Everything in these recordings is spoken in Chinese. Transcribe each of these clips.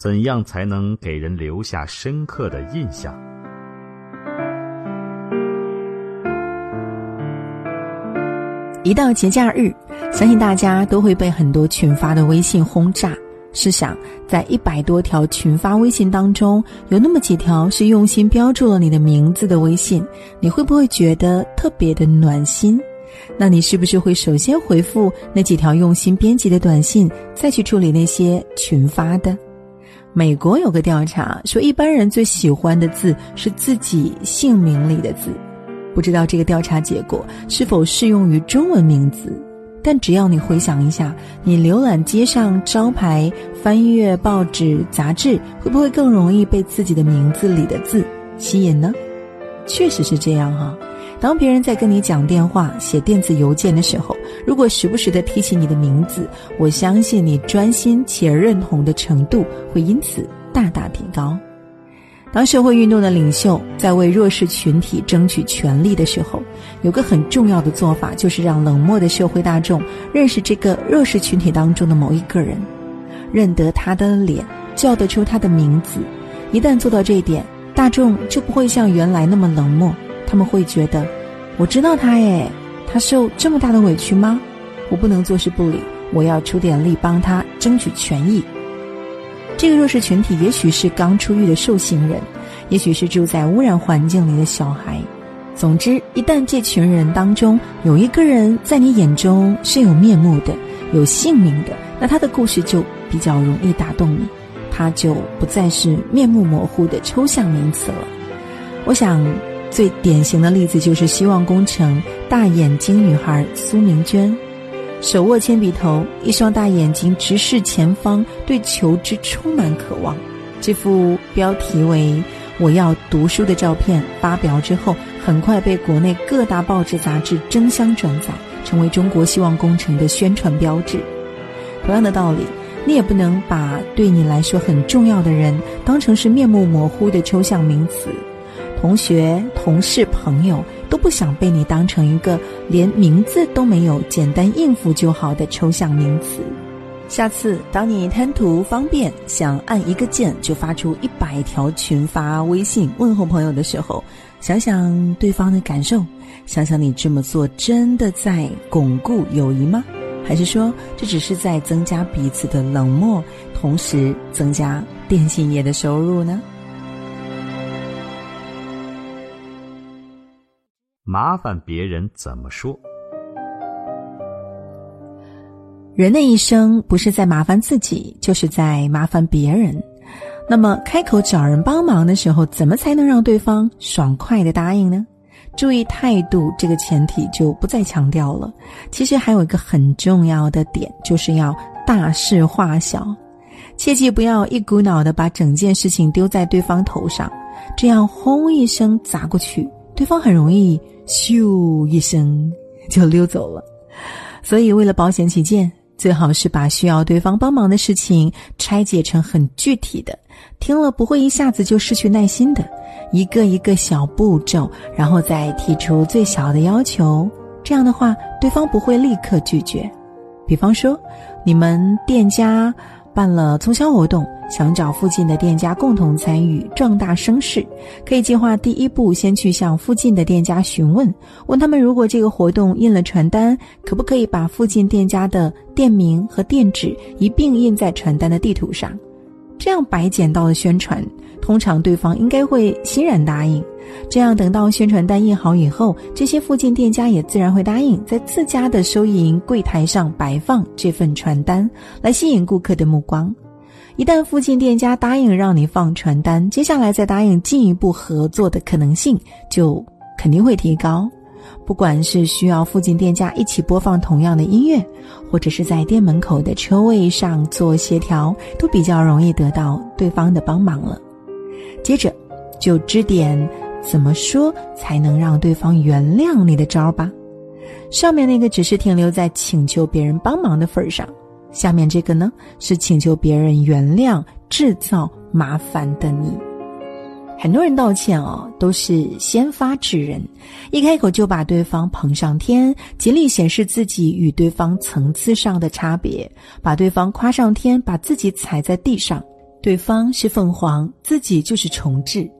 怎样才能给人留下深刻的印象？一到节假日，相信大家都会被很多群发的微信轰炸。试想，在一百多条群发微信当中，有那么几条是用心标注了你的名字的微信，你会不会觉得特别的暖心？那你是不是会首先回复那几条用心编辑的短信，再去处理那些群发的？美国有个调查说，一般人最喜欢的字是自己姓名里的字。不知道这个调查结果是否适用于中文名字？但只要你回想一下，你浏览街上招牌、翻阅报纸、杂志，会不会更容易被自己的名字里的字吸引呢？确实是这样哈。当别人在跟你讲电话、写电子邮件的时候，如果时不时的提起你的名字，我相信你专心且认同的程度会因此大大提高。当社会运动的领袖在为弱势群体争取权利的时候，有个很重要的做法，就是让冷漠的社会大众认识这个弱势群体当中的某一个人，认得他的脸，叫得出他的名字。一旦做到这一点，大众就不会像原来那么冷漠。他们会觉得，我知道他耶，他受这么大的委屈吗？我不能坐视不理，我要出点力帮他争取权益。这个弱势群体也许是刚出狱的受刑人，也许是住在污染环境里的小孩。总之，一旦这群人当中有一个人在你眼中是有面目的、有姓名的，那他的故事就比较容易打动你，他就不再是面目模糊的抽象名词了。我想。最典型的例子就是希望工程大眼睛女孩苏明娟，手握铅笔头，一双大眼睛直视前方，对求知充满渴望。这幅标题为“我要读书”的照片发表之后，很快被国内各大报纸杂志争相转载，成为中国希望工程的宣传标志。同样的道理，你也不能把对你来说很重要的人当成是面目模糊的抽象名词。同学、同事、朋友都不想被你当成一个连名字都没有、简单应付就好的抽象名词。下次当你贪图方便，想按一个键就发出一百条群发微信问候朋友的时候，想想对方的感受，想想你这么做真的在巩固友谊吗？还是说这只是在增加彼此的冷漠，同时增加电信业的收入呢？麻烦别人怎么说？人的一生不是在麻烦自己，就是在麻烦别人。那么，开口找人帮忙的时候，怎么才能让对方爽快的答应呢？注意态度这个前提就不再强调了。其实还有一个很重要的点，就是要大事化小，切记不要一股脑的把整件事情丢在对方头上，这样轰一声砸过去，对方很容易。咻一声就溜走了，所以为了保险起见，最好是把需要对方帮忙的事情拆解成很具体的，听了不会一下子就失去耐心的，一个一个小步骤，然后再提出最小的要求。这样的话，对方不会立刻拒绝。比方说，你们店家。办了促销活动，想找附近的店家共同参与，壮大声势。可以计划第一步，先去向附近的店家询问，问他们如果这个活动印了传单，可不可以把附近店家的店名和店址一并印在传单的地图上。这样白捡到的宣传，通常对方应该会欣然答应。这样等到宣传单印好以后，这些附近店家也自然会答应在自家的收银柜台上摆放这份传单，来吸引顾客的目光。一旦附近店家答应让你放传单，接下来再答应进一步合作的可能性就肯定会提高。不管是需要附近店家一起播放同样的音乐，或者是在店门口的车位上做协调，都比较容易得到对方的帮忙了。接着，就支点怎么说才能让对方原谅你的招吧。上面那个只是停留在请求别人帮忙的份儿上，下面这个呢是请求别人原谅制造麻烦的你。很多人道歉哦，都是先发制人，一开口就把对方捧上天，极力显示自己与对方层次上的差别，把对方夸上天，把自己踩在地上。对方是凤凰，自己就是重置。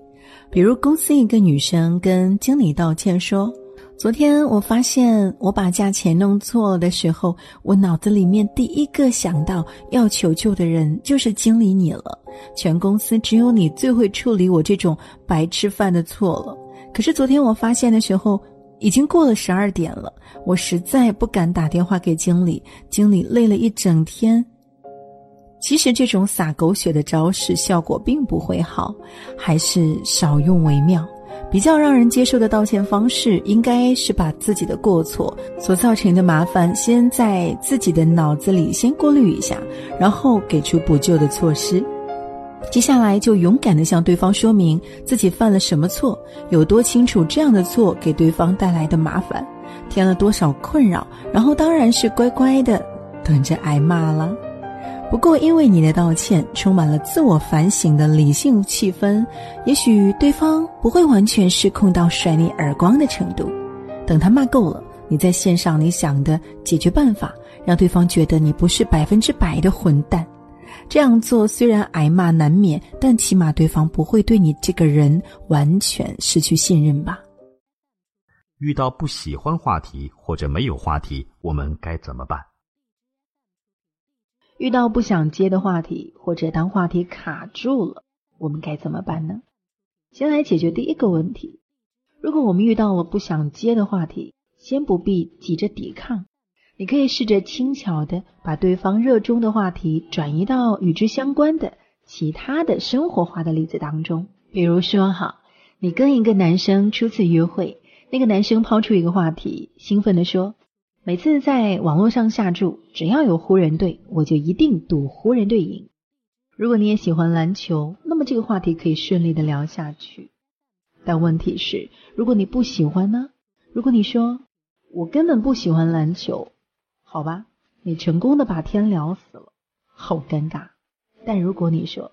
比如公司一个女生跟经理道歉说：“昨天我发现我把价钱弄错了的时候，我脑子里面第一个想到要求救的人就是经理你了。全公司只有你最会处理我这种白吃饭的错了。可是昨天我发现的时候。”已经过了十二点了，我实在不敢打电话给经理。经理累了一整天。其实这种撒狗血的招式效果并不会好，还是少用为妙。比较让人接受的道歉方式，应该是把自己的过错所造成的麻烦，先在自己的脑子里先过滤一下，然后给出补救的措施。接下来就勇敢地向对方说明自己犯了什么错，有多清楚这样的错给对方带来的麻烦，添了多少困扰，然后当然是乖乖的等着挨骂了。不过因为你的道歉充满了自我反省的理性气氛，也许对方不会完全失控到甩你耳光的程度。等他骂够了，你在线上你想的解决办法，让对方觉得你不是百分之百的混蛋。这样做虽然挨骂难免，但起码对方不会对你这个人完全失去信任吧。遇到不喜欢话题或者没有话题，我们该怎么办？遇到不想接的话题，或者当话题卡住了，我们该怎么办呢？先来解决第一个问题。如果我们遇到了不想接的话题，先不必急着抵抗。你可以试着轻巧的把对方热衷的话题转移到与之相关的其他的生活化的例子当中。比如说，哈，你跟一个男生初次约会，那个男生抛出一个话题，兴奋的说：“每次在网络上下注，只要有湖人队，我就一定赌湖人队赢。”如果你也喜欢篮球，那么这个话题可以顺利的聊下去。但问题是，如果你不喜欢呢？如果你说我根本不喜欢篮球。好吧，你成功的把天聊死了，好尴尬。但如果你说，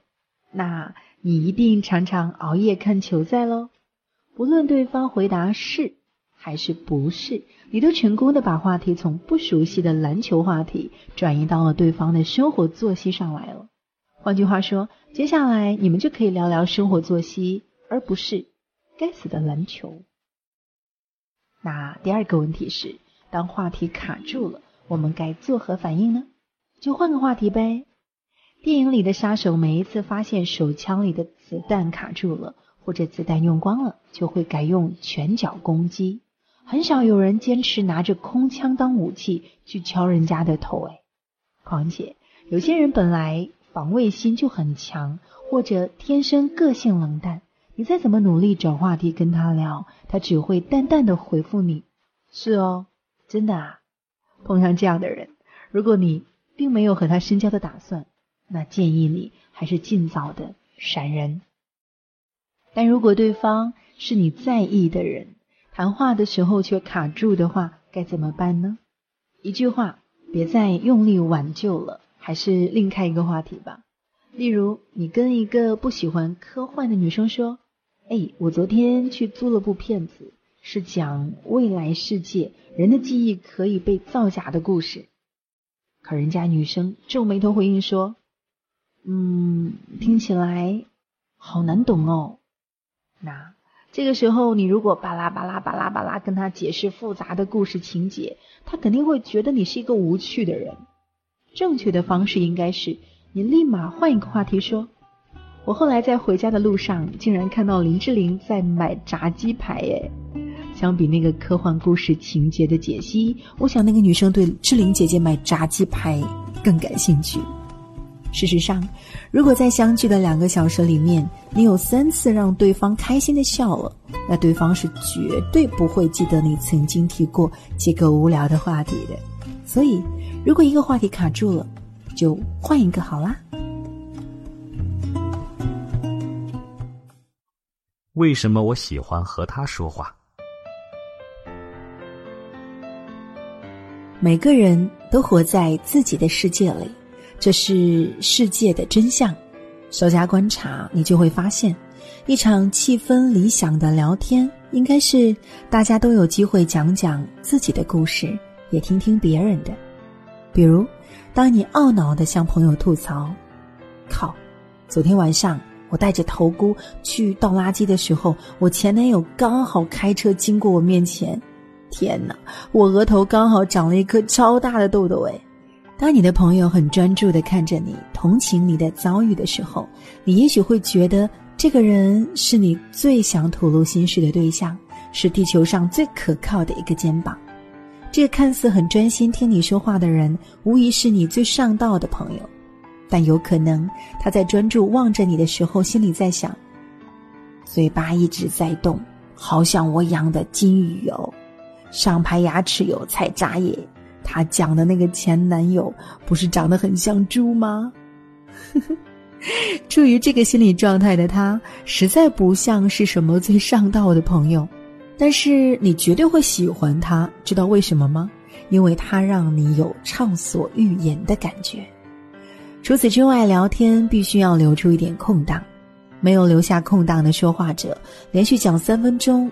那你一定常常熬夜看球赛喽？不论对方回答是还是不是，你都成功的把话题从不熟悉的篮球话题转移到了对方的生活作息上来了。换句话说，接下来你们就可以聊聊生活作息，而不是该死的篮球。那第二个问题是，当话题卡住了。我们该作何反应呢？就换个话题呗。电影里的杀手每一次发现手枪里的子弹卡住了，或者子弹用光了，就会改用拳脚攻击。很少有人坚持拿着空枪当武器去敲人家的头。哎，况且有些人本来防卫心就很强，或者天生个性冷淡，你再怎么努力找话题跟他聊，他只会淡淡的回复你：“是哦，真的啊。”碰上这样的人，如果你并没有和他深交的打算，那建议你还是尽早的闪人。但如果对方是你在意的人，谈话的时候却卡住的话，该怎么办呢？一句话，别再用力挽救了，还是另开一个话题吧。例如，你跟一个不喜欢科幻的女生说：“哎，我昨天去租了部片子。”是讲未来世界人的记忆可以被造假的故事，可人家女生皱眉头回应说：“嗯，听起来好难懂哦。”那这个时候，你如果巴拉巴拉巴拉巴拉跟他解释复杂的故事情节，他肯定会觉得你是一个无趣的人。正确的方式应该是你立马换一个话题说：“我后来在回家的路上，竟然看到林志玲在买炸鸡排，哎。”相比那个科幻故事情节的解析，我想那个女生对志玲姐姐买炸鸡排更感兴趣。事实上，如果在相聚的两个小时里面，你有三次让对方开心的笑了，那对方是绝对不会记得你曾经提过这个无聊的话题的。所以，如果一个话题卡住了，就换一个好啦。为什么我喜欢和他说话？每个人都活在自己的世界里，这是世界的真相。稍加观察，你就会发现，一场气氛理想的聊天，应该是大家都有机会讲讲自己的故事，也听听别人的。比如，当你懊恼的向朋友吐槽：“靠，昨天晚上我带着头箍去倒垃圾的时候，我前男友刚好开车经过我面前。天哪，我额头刚好长了一颗超大的痘痘哎！当你的朋友很专注的看着你，同情你的遭遇的时候，你也许会觉得这个人是你最想吐露心事的对象，是地球上最可靠的一个肩膀。这个看似很专心听你说话的人，无疑是你最上道的朋友。但有可能他在专注望着你的时候，心里在想：嘴巴一直在动，好像我养的金鱼哦，上排牙齿有菜渣耶。他讲的那个前男友，不是长得很像猪吗？处于这个心理状态的他，实在不像是什么最上道的朋友。但是你绝对会喜欢他，知道为什么吗？因为他让你有畅所欲言的感觉。除此之外，聊天必须要留出一点空档，没有留下空档的说话者，连续讲三分钟，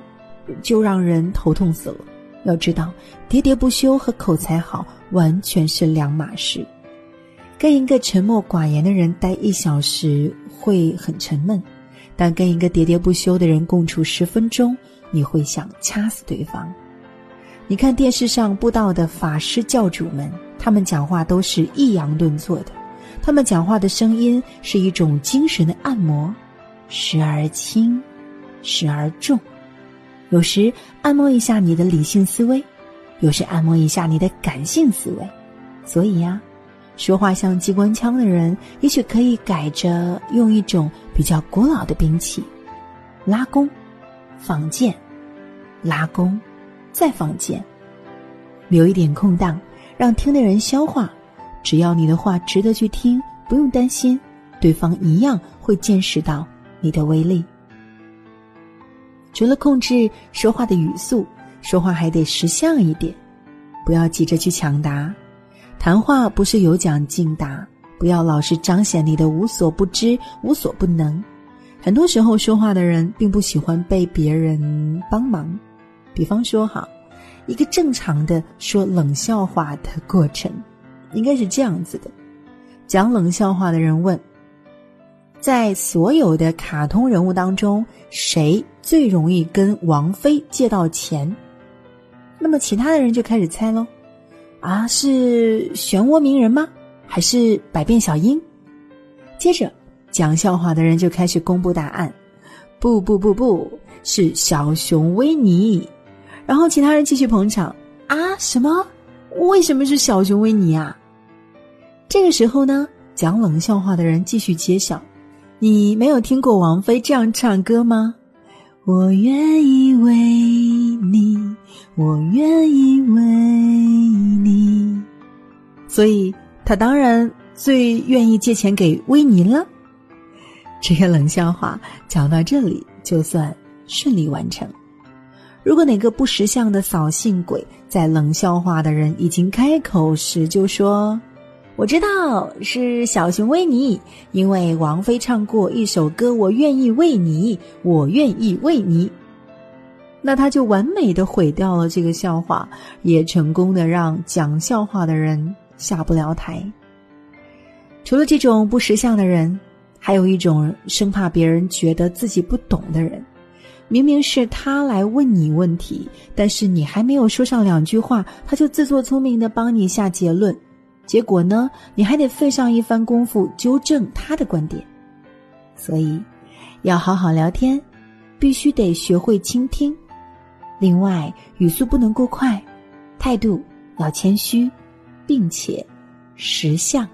就让人头痛死了。要知道，喋喋不休和口才好完全是两码事。跟一个沉默寡言的人待一小时会很沉闷，但跟一个喋喋不休的人共处十分钟，你会想掐死对方。你看电视上布道的法师教主们，他们讲话都是抑扬顿挫的。他们讲话的声音是一种精神的按摩，时而轻，时而重，有时按摩一下你的理性思维，有时按摩一下你的感性思维。所以呀，说话像机关枪的人，也许可以改着用一种比较古老的兵器——拉弓、放箭、拉弓，再放箭，留一点空档，让听的人消化。只要你的话值得去听，不用担心，对方一样会见识到你的威力。除了控制说话的语速，说话还得识相一点，不要急着去抢答。谈话不是有奖竞答，不要老是彰显你的无所不知、无所不能。很多时候，说话的人并不喜欢被别人帮忙。比方说，哈，一个正常的说冷笑话的过程。应该是这样子的：讲冷笑话的人问，在所有的卡通人物当中，谁最容易跟王菲借到钱？那么其他的人就开始猜喽，啊，是漩涡鸣人吗？还是百变小樱？接着讲笑话的人就开始公布答案，不不不不是小熊维尼。然后其他人继续捧场，啊，什么？为什么是小熊维尼啊？这个时候呢，讲冷笑话的人继续揭晓：“你没有听过王菲这样唱歌吗？”我愿意为你，我愿意为你。所以他当然最愿意借钱给维尼了。这个冷笑话讲到这里，就算顺利完成。如果哪个不识相的扫兴鬼在冷笑话的人已经开口时就说。我知道是小熊维尼，因为王菲唱过一首歌《我愿意为你》，我愿意为你。那他就完美的毁掉了这个笑话，也成功的让讲笑话的人下不了台。除了这种不识相的人，还有一种生怕别人觉得自己不懂的人。明明是他来问你问题，但是你还没有说上两句话，他就自作聪明的帮你下结论。结果呢？你还得费上一番功夫纠正他的观点，所以要好好聊天，必须得学会倾听。另外，语速不能过快，态度要谦虚，并且识相。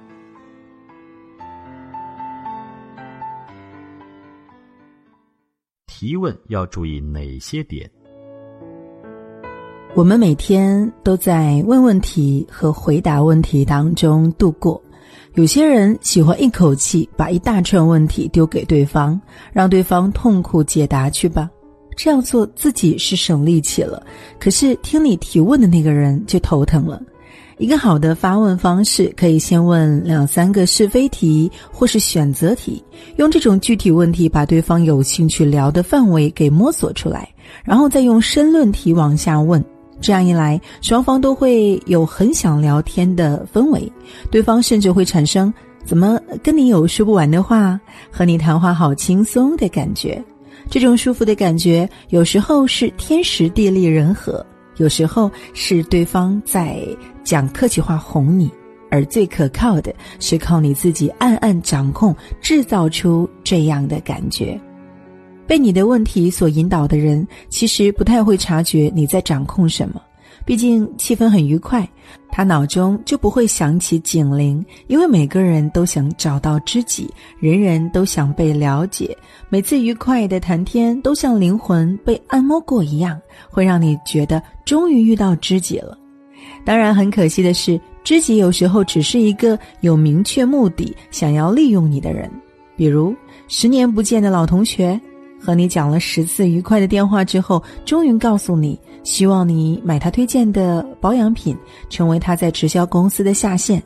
提问要注意哪些点？我们每天都在问问题和回答问题当中度过。有些人喜欢一口气把一大串问题丢给对方，让对方痛苦解答去吧。这样做自己是省力气了，可是听你提问的那个人就头疼了。一个好的发问方式，可以先问两三个是非题或是选择题，用这种具体问题把对方有兴趣聊的范围给摸索出来，然后再用申论题往下问。这样一来，双方都会有很想聊天的氛围，对方甚至会产生怎么跟你有说不完的话？和你谈话好轻松的感觉。这种舒服的感觉，有时候是天时地利人和，有时候是对方在讲客气话哄你，而最可靠的是靠你自己暗暗掌控，制造出这样的感觉。被你的问题所引导的人，其实不太会察觉你在掌控什么。毕竟气氛很愉快，他脑中就不会响起警铃，因为每个人都想找到知己，人人都想被了解。每次愉快的谈天，都像灵魂被按摩过一样，会让你觉得终于遇到知己了。当然，很可惜的是，知己有时候只是一个有明确目的、想要利用你的人，比如十年不见的老同学，和你讲了十次愉快的电话之后，终于告诉你。希望你买他推荐的保养品，成为他在直销公司的下线。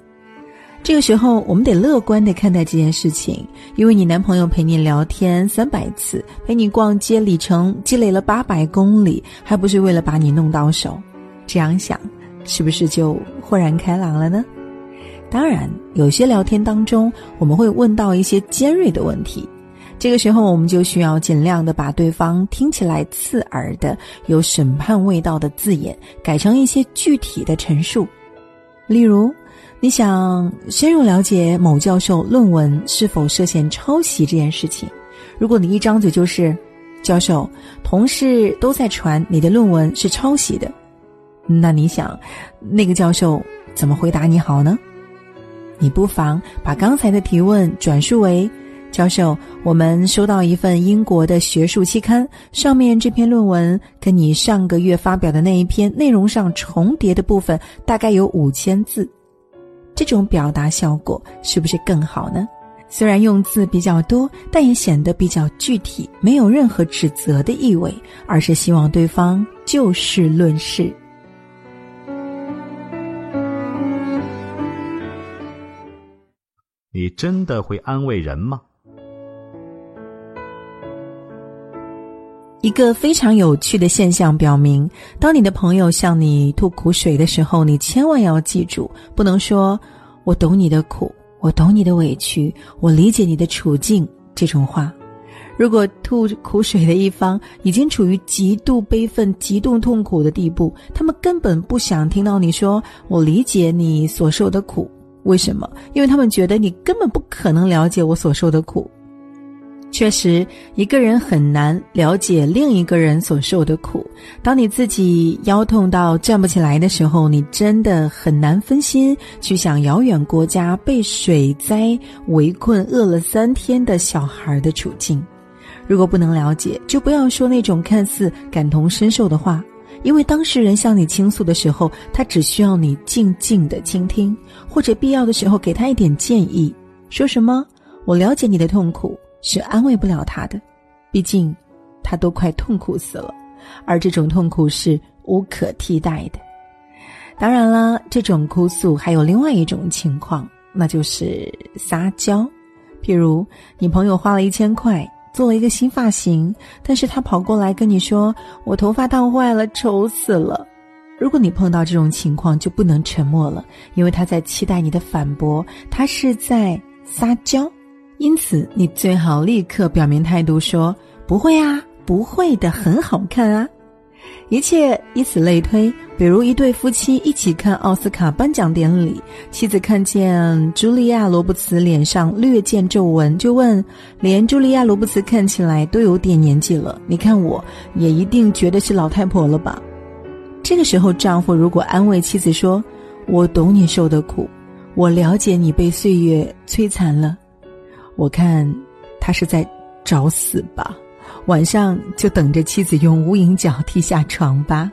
这个时候，我们得乐观的看待这件事情，因为你男朋友陪你聊天三百次，陪你逛街里程积累了八百公里，还不是为了把你弄到手？这样想，是不是就豁然开朗了呢？当然，有些聊天当中，我们会问到一些尖锐的问题。这个时候，我们就需要尽量的把对方听起来刺耳的、有审判味道的字眼改成一些具体的陈述。例如，你想深入了解某教授论文是否涉嫌抄袭这件事情，如果你一张嘴就是“教授，同事都在传你的论文是抄袭的”，那你想，那个教授怎么回答你好呢？你不妨把刚才的提问转述为。教授，我们收到一份英国的学术期刊，上面这篇论文跟你上个月发表的那一篇内容上重叠的部分大概有五千字，这种表达效果是不是更好呢？虽然用字比较多，但也显得比较具体，没有任何指责的意味，而是希望对方就事论事。你真的会安慰人吗？一个非常有趣的现象表明，当你的朋友向你吐苦水的时候，你千万要记住，不能说“我懂你的苦，我懂你的委屈，我理解你的处境”这种话。如果吐苦水的一方已经处于极度悲愤、极度痛苦的地步，他们根本不想听到你说“我理解你所受的苦”。为什么？因为他们觉得你根本不可能了解我所受的苦。确实，一个人很难了解另一个人所受的苦。当你自己腰痛到站不起来的时候，你真的很难分心去想遥远国家被水灾围困、饿了三天的小孩的处境。如果不能了解，就不要说那种看似感同身受的话，因为当事人向你倾诉的时候，他只需要你静静的倾听，或者必要的时候给他一点建议。说什么？我了解你的痛苦。是安慰不了他的，毕竟他都快痛苦死了，而这种痛苦是无可替代的。当然了，这种哭诉还有另外一种情况，那就是撒娇。譬如你朋友花了一千块做了一个新发型，但是他跑过来跟你说：“我头发烫坏了，丑死了。”如果你碰到这种情况，就不能沉默了，因为他在期待你的反驳，他是在撒娇。因此，你最好立刻表明态度，说：“不会啊，不会的，很好看啊。”一切以此类推。比如，一对夫妻一起看奥斯卡颁奖典礼，妻子看见茱莉亚·罗伯茨脸上略见皱纹，就问：“连茱莉亚·罗伯茨看起来都有点年纪了，你看我也一定觉得是老太婆了吧？”这个时候，丈夫如果安慰妻子说：“我懂你受的苦，我了解你被岁月摧残了。”我看，他是在找死吧，晚上就等着妻子用无影脚踢下床吧。